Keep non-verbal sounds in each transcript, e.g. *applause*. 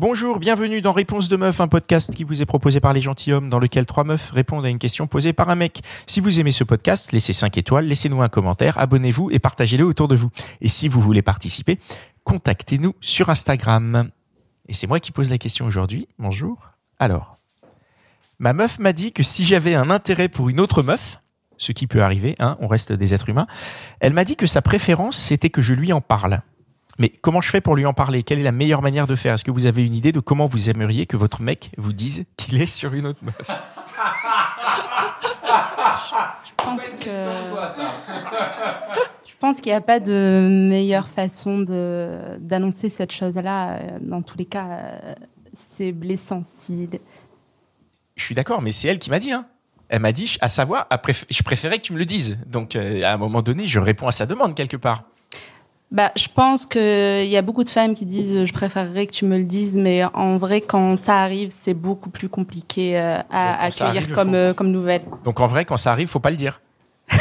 Bonjour, bienvenue dans Réponse de Meuf, un podcast qui vous est proposé par les gentilshommes dans lequel trois meufs répondent à une question posée par un mec. Si vous aimez ce podcast, laissez 5 étoiles, laissez-nous un commentaire, abonnez-vous et partagez-le autour de vous. Et si vous voulez participer, contactez-nous sur Instagram. Et c'est moi qui pose la question aujourd'hui. Bonjour. Alors, ma meuf m'a dit que si j'avais un intérêt pour une autre meuf, ce qui peut arriver, hein, on reste des êtres humains, elle m'a dit que sa préférence, c'était que je lui en parle. Mais comment je fais pour lui en parler? Quelle est la meilleure manière de faire? Est-ce que vous avez une idée de comment vous aimeriez que votre mec vous dise qu'il est sur une autre meuf? Je pense que. Je pense qu'il n'y a pas de meilleure façon de d'annoncer cette chose-là. Dans tous les cas, c'est blessant. Si... Je suis d'accord, mais c'est elle qui m'a dit. Hein. Elle m'a dit, à savoir, je préférais que tu me le dises. Donc, euh, à un moment donné, je réponds à sa demande quelque part. Bah, je pense qu'il y a beaucoup de femmes qui disent je préférerais que tu me le dises, mais en vrai, quand ça arrive, c'est beaucoup plus compliqué euh, à accueillir arrive, comme, faut- euh, comme nouvelle. Donc, en vrai, quand ça arrive, faut pas le dire. *laughs*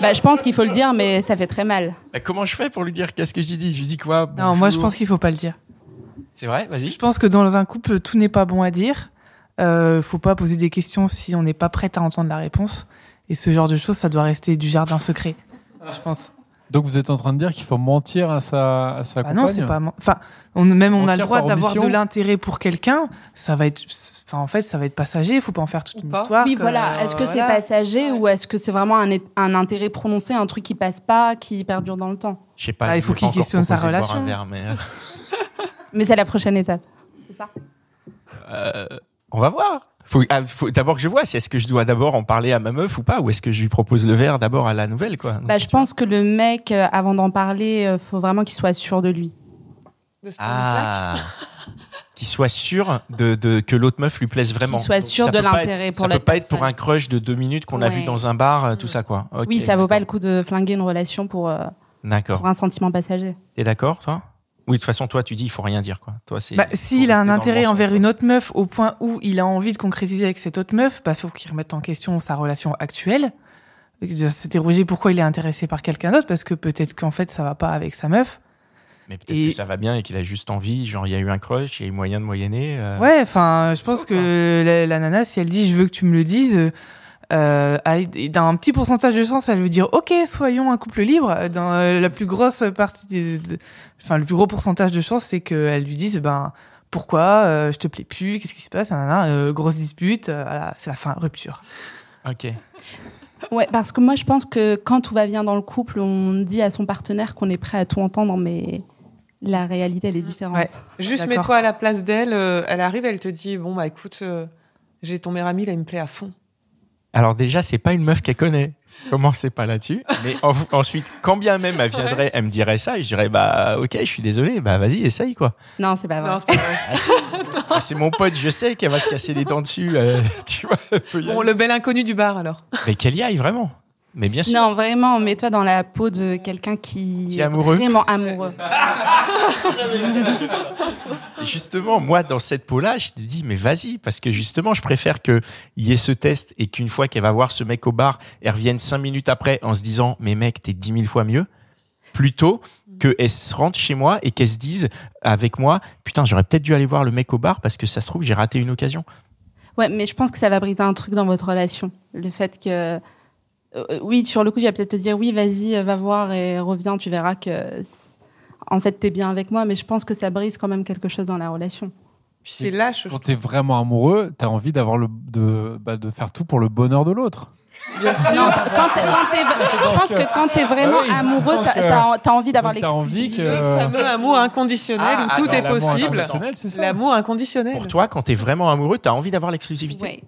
Bah, je pense qu'il faut le dire, mais ça fait très mal. Bah, comment je fais pour lui dire? Qu'est-ce que je lui dis? Je lui dis quoi? Non, moi je pense qu'il faut pas le dire. C'est vrai? Vas-y. Je pense que dans un couple, tout n'est pas bon à dire. Euh, faut pas poser des questions si on n'est pas prête à entendre la réponse. Et ce genre de choses, ça doit rester du jardin secret. Je pense. Donc vous êtes en train de dire qu'il faut mentir à sa, à sa Bah compagne non, c'est pas. Enfin, on, même on a le droit d'avoir de l'intérêt pour quelqu'un. Ça va être. Enfin, en fait, ça va être passager. Faut pas en faire toute une pas. histoire. Oui, voilà. euh, Est-ce que c'est passager ou est-ce que c'est vraiment un, un intérêt prononcé, un truc qui passe pas, qui perdure dans le temps? Je sais pas. Bah, il faut qu'il questionne sa relation. un verre, mais, euh, *laughs* Mais c'est la prochaine étape. C'est ça euh, on va voir. Faut, ah, faut d'abord que je vois si est-ce que je dois d'abord en parler à ma meuf ou pas, ou est-ce que je lui propose le verre d'abord à la nouvelle, quoi. Donc, Bah, je vois. pense que le mec, euh, avant d'en parler, euh, faut vraiment qu'il soit sûr de lui. De se. Ah. *laughs* Qu'il soit sûr de, de que l'autre meuf lui plaise vraiment. Qu'il soit sûr ça de l'intérêt pour Ça la peut pas être pour un crush de deux minutes qu'on a vu dans un bar, euh, tout ça quoi. Oui, ça vaut pas le coup de flinguer une relation pour, euh, D'accord. pour un sentiment passager. T'es d'accord, toi? Oui, de toute façon, toi, tu dis il faut rien dire, quoi. Toi, c'est. Bah, s'il a un intérêt envers quoi. une autre meuf au point où il a envie de concrétiser avec cette autre meuf, bah faut qu'il remette en question sa relation actuelle. S'interroger pourquoi il est intéressé par quelqu'un d'autre, parce que peut-être qu'en fait ça va pas avec sa meuf. Mais peut-être Et- que ça va bien et qu'il a juste envie. Genre, il y a eu un crush, il y a eu moyen de moyenner. euh, Ouais, enfin, je pense que la, la nana, si elle dit je veux que tu me le dises, euh, elle- dans un petit pourcentage de chance, elle veut dire ok, soyons un couple libre. Dans euh, la plus grosse partie, de- enfin le plus gros pourcentage de chance, c'est qu'elle lui dise ben pourquoi euh, je te plais plus, qu'est-ce qui se passe, euh, grosse dispute, euh, voilà, c'est la fin, rupture. Ok. Ouais, parce que moi, je pense que quand tout va bien dans le couple, on dit à son partenaire qu'on est prêt à tout entendre, mais la réalité, elle est différente. Ouais. Juste mets-toi à la place d'elle. euh, elle arrive, elle te dit Bon, bah écoute, euh, j'ai ton meilleur ami, là, il me plaît à fond. Alors déjà, c'est pas une meuf qu'elle connaît. Commencez pas là-dessus. *laughs* Mais en- ensuite, quand bien même elle viendrait, elle me dirait ça, et je dirais bah ok, je suis désolé, bah vas-y, essaye quoi. Non, c'est pas vrai. Non, c'est pas vrai. Ah. Ah, c'est mon pote, je sais qu'elle va se casser les dents dessus. euh, *laughs* tu vois. bon, le bel inconnu du bar, alors. Mais qu'elle y aille vraiment. Mais bien sûr. Non, vraiment, mets-toi dans la peau de quelqu'un qui, Qui est amoureux. vraiment amoureux. *laughs* Et justement, moi, dans cette peau-là, je t'ai dit, mais vas-y, parce que justement, je préfère qu'il y ait ce test et qu'une fois qu'elle va voir ce mec au bar, elle revienne cinq minutes après en se disant, mais mec, t'es dix mille fois mieux, plutôt qu'elle se rentre chez moi et qu'elle se dise avec moi, putain, j'aurais peut-être dû aller voir le mec au bar parce que ça se trouve, j'ai raté une occasion. Ouais, mais je pense que ça va briser un truc dans votre relation. Le fait que. Euh, oui, sur le coup, tu vas peut-être te dire oui, vas-y, euh, va voir et reviens, tu verras que. En fait, t'es bien avec moi, mais je pense que ça brise quand même quelque chose dans la relation. Puis c'est lâche. je Quand t'es vraiment amoureux, t'as envie d'avoir le de, bah, de faire tout pour le bonheur de l'autre. Bien sûr. Non, quand t'es- quand t'es- je pense que quand t'es vraiment Ah oui, amoureux, t'as euh, t'as- t'as envie d'avoir donc t'as envie l'exclusivité. que- Le fameux amour inconditionnel Ah, où tout attends, est l'amour possible. inconditionnel, c'est ça L'amour inconditionnel. Pour toi, quand t'es vraiment amoureux, t'as envie d'avoir l'exclusivité. Ouais.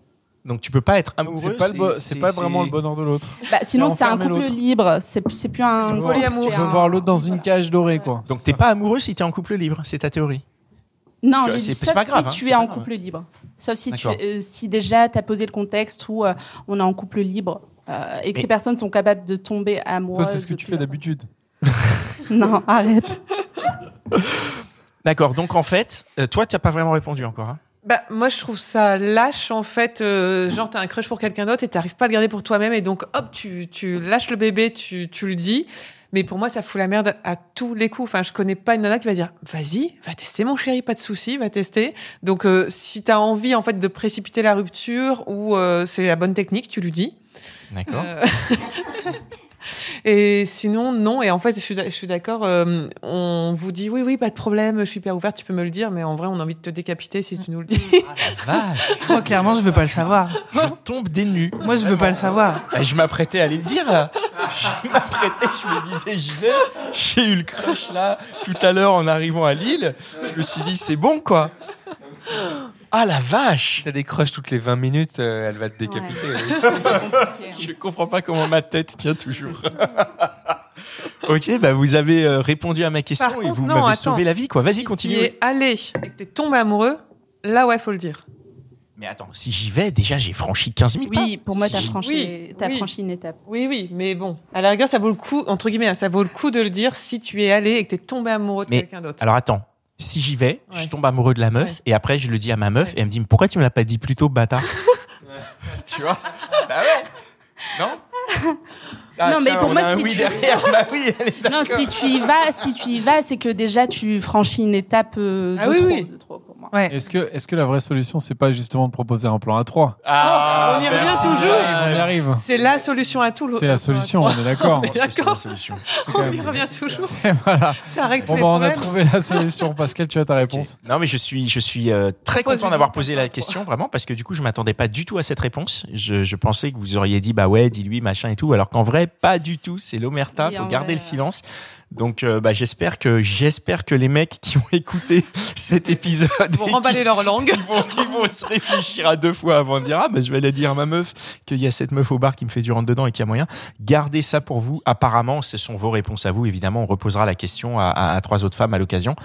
Donc tu peux pas être amoureux. C'est pas, le bo- c'est pas vraiment le bonheur de l'autre. Bah, sinon, C'est un couple l'autre. libre. C'est c'est plus un. Je veux couple, polyamour. veux un- voir l'autre dans une cage dorée, quoi. Donc t'es pas amoureux si t'es en couple libre, c'est ta théorie. Non, Tu dit sauf pas grave, hein, si tu es en grave. couple libre. Sauf si, tu, D'accord. euh, si déjà tu as posé le contexte où euh, on est en couple libre euh, et que Mais- ces personnes sont capables de tomber Toi, amoureuses. c'est ce que tu fais d'habitude. *laughs* *laughs* Non, arrête. D'accord. Donc en fait, euh, toi, tu n'as pas vraiment répondu encore. hein. Bah, moi, je trouve ça lâche, en fait. euh, genre, t'as un crush pour quelqu'un d'autre et t'arrives pas à le garder pour toi-même. Et donc, hop, tu, tu lâches le bébé, tu, tu le dis. Mais pour moi, ça fout la merde à tous les coups. Enfin, je connais pas une nana qui va dire, vas-y, va tester, mon chéri, pas de souci, va tester. Donc, euh, si t'as envie, en fait, de précipiter la rupture ou euh, c'est la bonne technique, tu lui dis. D'accord. Euh, *laughs* Et sinon, non. Et en fait, je suis, d'accord. euh, on vous dit oui, oui, pas de problème, je suis hyper ouverte, tu peux me le dire. Mais en vrai, on a envie de te décapiter si tu nous le dis. Vache, Moi, clairement, je veux pas le savoir. je tombe des nues. Moi, je veux pas le savoir. Ah, Je m'apprêtais à aller le dire là. Je m'apprêtais, je me disais j'y vais. J'ai eu le crush là tout à l'heure en arrivant à Lille. Je me suis dit c'est bon quoi. Ah la vache T'as des crushs toutes les 20 minutes, euh, elle va te décapiter. *laughs* Je comprends pas comment ma tête tient toujours. *laughs* ok, bah vous avez euh, répondu à ma question Par et contre, vous non, m'avez attends. sauvé la vie quoi. Vas-y Si continue. Tu es allé et que t'es tombé amoureux, là, ouais, faut le dire. Mais attends, si j'y vais, déjà j'ai franchi 15 000 pas. Oui, pour moi, Si j'y- franchi, Oui, t'as oui. franchi une étape. Oui, oui, mais bon, à la rigueur, ça vaut le coup, entre guillemets, hein, ça vaut le coup de le dire si tu es allé et que t'es tombé amoureux de Mais quelqu'un d'autre. Alors attends, si j'y vais, je tombe amoureux de la meuf Ouais. et après je le dis à ma meuf Ouais. et elle me dit Mais pourquoi tu me l'as pas dit plus tôt bâtard? *laughs* Tu vois? Bah ouais. Non? *laughs* Ah, Non, mais pour moi, si oui tu- derrière. *laughs* Bah oui, Non, si tu y vas, si tu y vas, c'est que déjà tu franchis une étape euh, de, Ah oui, trop, oui. de trop pour moi. Ouais. Est-ce que, est-ce que la vraie solution, c'est pas justement de proposer un plan à 3 Ah, on y revient toujours. On y arrive. C'est la solution à tout. le- C'est la solution, on est d'accord. On est d'accord. solution. *laughs* On y revient toujours. Voilà. Ça règle tous Bon, les bah, on a trouvé la solution. Pascal, tu as ta réponse. Non, mais je suis, je suis euh, très Pose content d'avoir posé la question. vraiment, parce que du coup, je m'attendais pas du tout à cette réponse. Je, je pensais que vous auriez dit, bah ouais, dis-lui, machin et tout, alors qu'en vrai, pas du tout. C'est l'omerta, faut garder vrai, le silence. Donc, euh, bah, j'espère que, j'espère que les mecs qui ont écouté *laughs* cet épisode vont remballer leur langue. ils *laughs* vont, ils vont se réfléchir à deux fois avant de dire ah bah je vais aller dire à ma meuf qu'il y a cette meuf au bar qui me fait du rentre dedans et qu'il y a moyen. Gardez ça pour vous. Apparemment, ce sont vos réponses à vous. Évidemment, on reposera la question à, à- à trois autres femmes à l'occasion.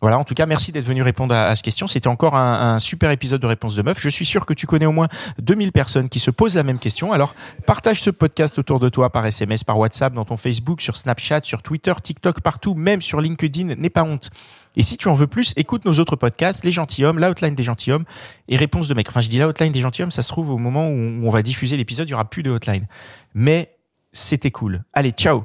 Voilà, en tout cas, merci d'être venu répondre à, cette question. C'était encore un, super épisode de Réponse de Meuf. Je suis sûr que tu connais au moins 2000 personnes qui se posent la même question. Alors, partage ce podcast autour de toi par SMS, par WhatsApp, dans ton Facebook, sur Snapchat, sur Twitter, TikTok, partout, même sur LinkedIn. N'aie pas honte. Et si tu en veux plus, écoute nos autres podcasts, Les Gentilhommes, l'outline des Gentilhommes et Réponse de Mec. Enfin, je dis l'outline des Gentilhommes, ça se trouve au moment où on va diffuser l'épisode, il y aura plus de outline. Mais c'était cool. Allez, ciao